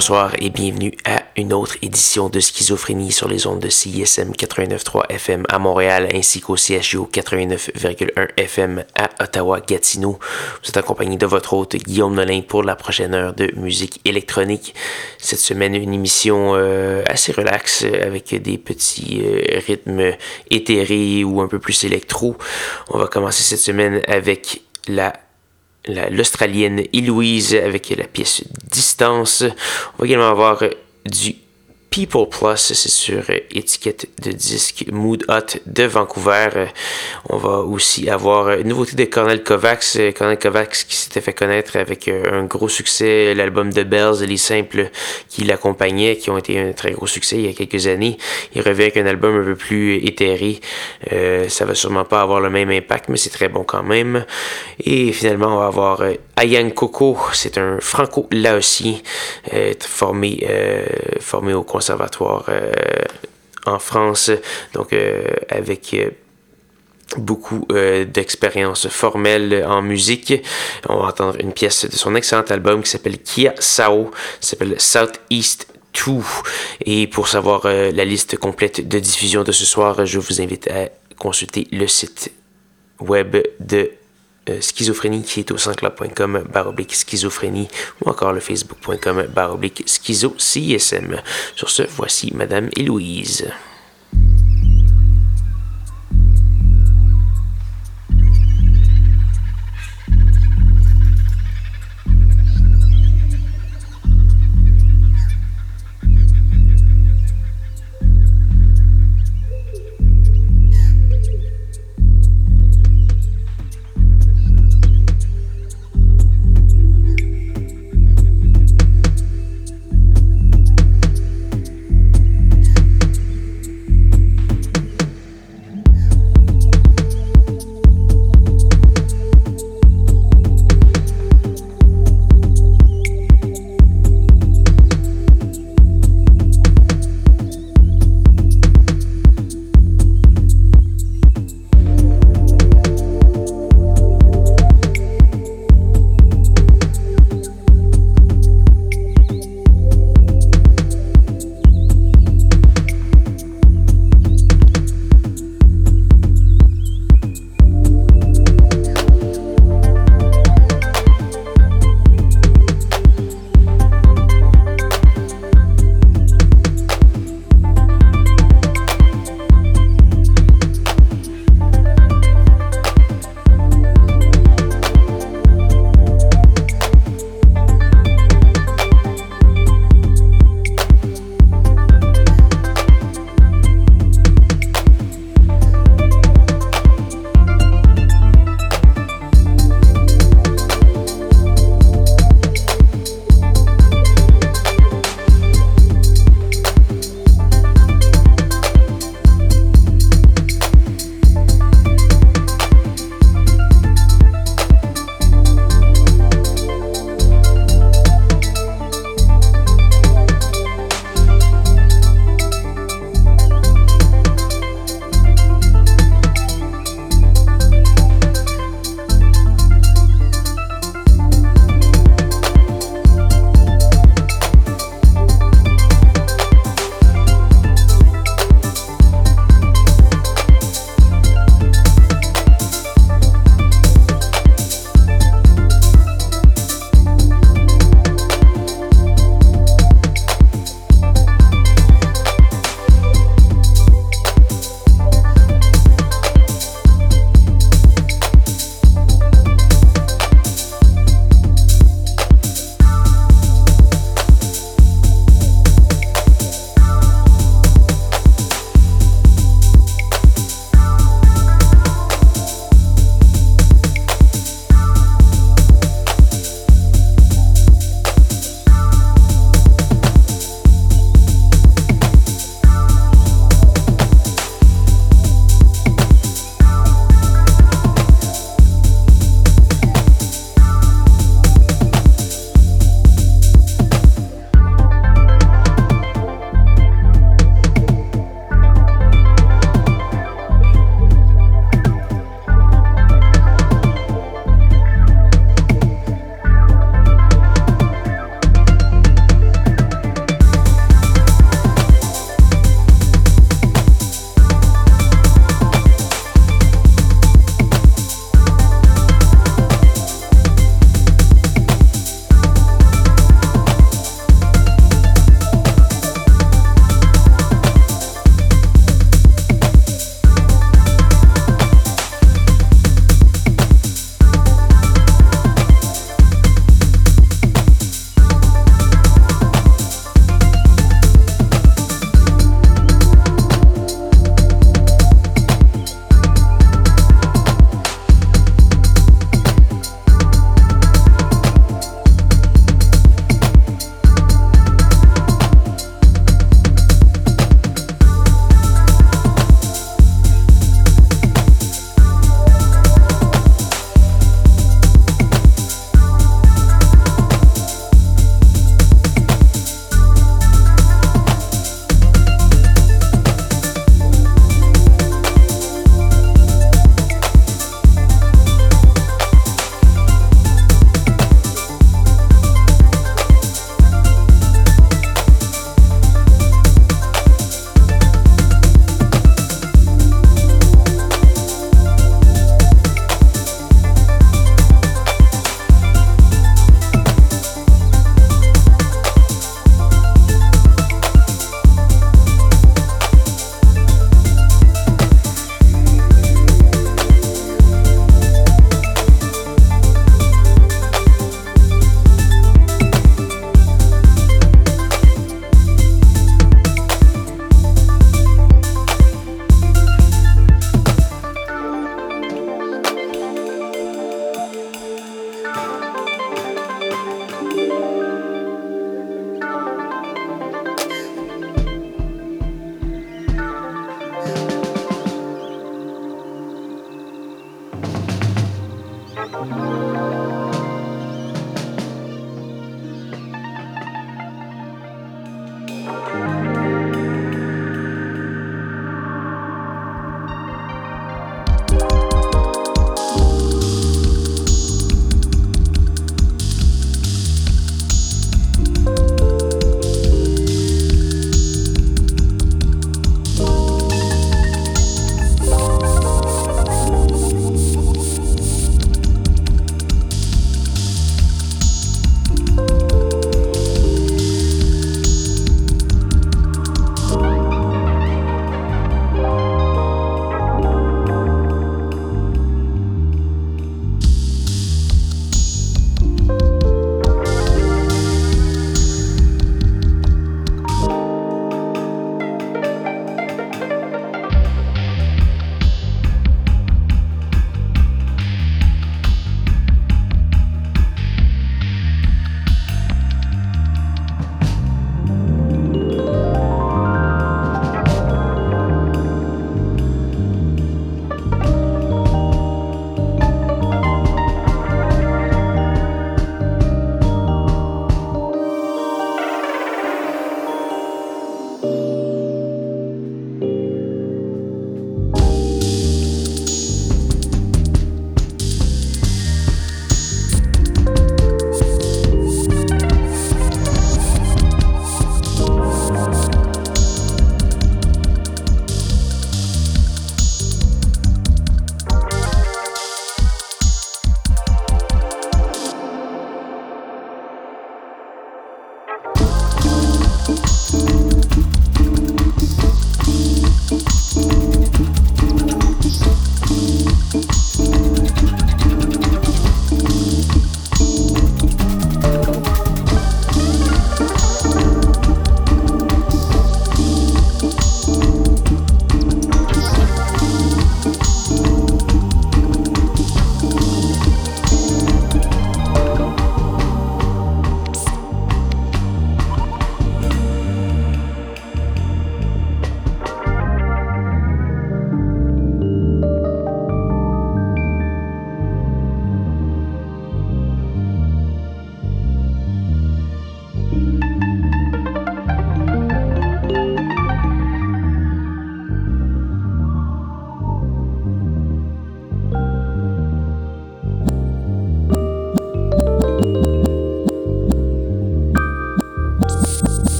Bonsoir et bienvenue à une autre édition de Schizophrénie sur les ondes de CISM 89.3 FM à Montréal ainsi qu'au CHU 89.1 FM à Ottawa-Gatineau. Vous êtes accompagné de votre hôte Guillaume Nolin pour la prochaine heure de musique électronique. Cette semaine, une émission euh, assez relaxe avec des petits euh, rythmes éthérés ou un peu plus électro. On va commencer cette semaine avec la l'Australienne Eloise avec la pièce Distance. On va également avoir du People Plus, c'est sur étiquette de disque Mood Hot de Vancouver. On va aussi avoir une nouveauté de Cornel Kovacs. Cornel Kovacs qui s'était fait connaître avec un gros succès, l'album de Bells, les simples qui l'accompagnaient, qui ont été un très gros succès il y a quelques années. Il revient avec un album un peu plus éthéré. Euh, ça va sûrement pas avoir le même impact, mais c'est très bon quand même. Et finalement, on va avoir Ayang Coco. C'est un franco-laotien euh, formé, euh, formé au conservatoire euh, en France, donc avec beaucoup d'expérience formelle en musique. On va entendre une pièce de son excellent album qui s'appelle Kia Sao, s'appelle Southeast 2. Et pour savoir la liste complète de diffusion de ce soir, je vous invite à consulter le site web de euh, schizophrénie qui est au sansclub.com baroblique schizophrénie ou encore le facebook.com baroblique schizo CSM. Sur ce, voici Madame Héloïse.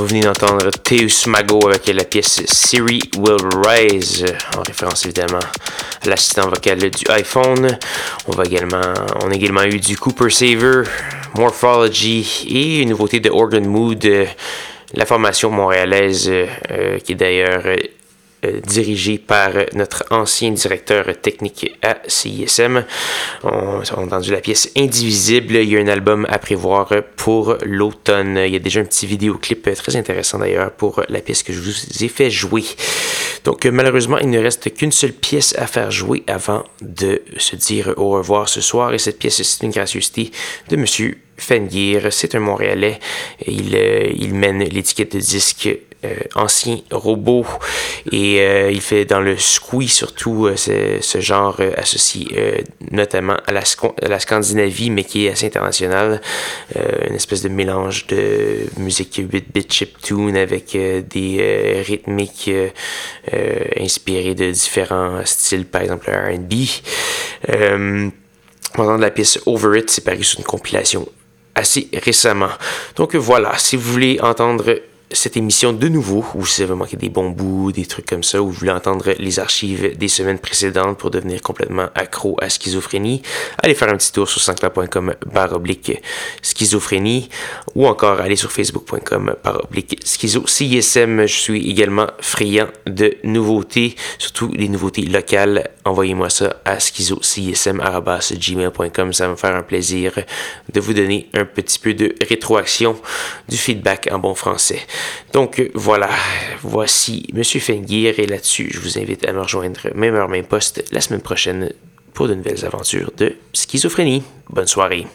Vous venez d'entendre Teus Mago avec la pièce Siri Will Rise, en référence évidemment à l'assistant vocal du iPhone. On, va également, on a également eu du Cooper Saver, Morphology et une nouveauté de Organ Mood, la formation montréalaise euh, qui est d'ailleurs dirigé par notre ancien directeur technique à CISM. On, a entendu la pièce Indivisible. Il y a un album à prévoir pour l'automne. Il y a déjà un petit vidéoclip très intéressant d'ailleurs pour la pièce que je vous ai fait jouer. Donc malheureusement, il ne reste qu'une seule pièce à faire jouer avant de se dire au revoir ce soir. Et cette pièce, c'est une gracieuseté de Monsieur Fengier. C'est un Montréalais. Il, euh, il mène l'étiquette de disque euh, ancien robot et euh, il fait dans le squee surtout euh, ce, genre associé notamment à la, la, Scandinavie mais qui est assez international. Une espèce de mélange de musique 8-bit chiptune avec des rythmiques inspirées de différents styles par exemple le R&B pendant la pièce Over It c'est paru sur une compilation assez récemment. Donc voilà si vous voulez entendre cette émission de nouveau, ou si vous manqué des bons bouts, des trucs comme ça, ou vous voulez entendre les archives des semaines précédentes pour devenir complètement accro à schizophrénie, allez faire un petit tour sur sanscloud.com barre oblique schizophrénie, ou encore allez sur facebook.com barre oblique schizo. CISM, je suis également friand de nouveautés, surtout les nouveautés locales. Envoyez-moi ça à schizocism.gmail.com, ça va me faire un plaisir de vous donner un petit peu de rétroaction, du feedback en bon français. Donc voilà, voici Monsieur Fenguir et là-dessus, je vous invite à me rejoindre même heure, même poste la semaine prochaine pour de nouvelles aventures de schizophrénie. Bonne soirée.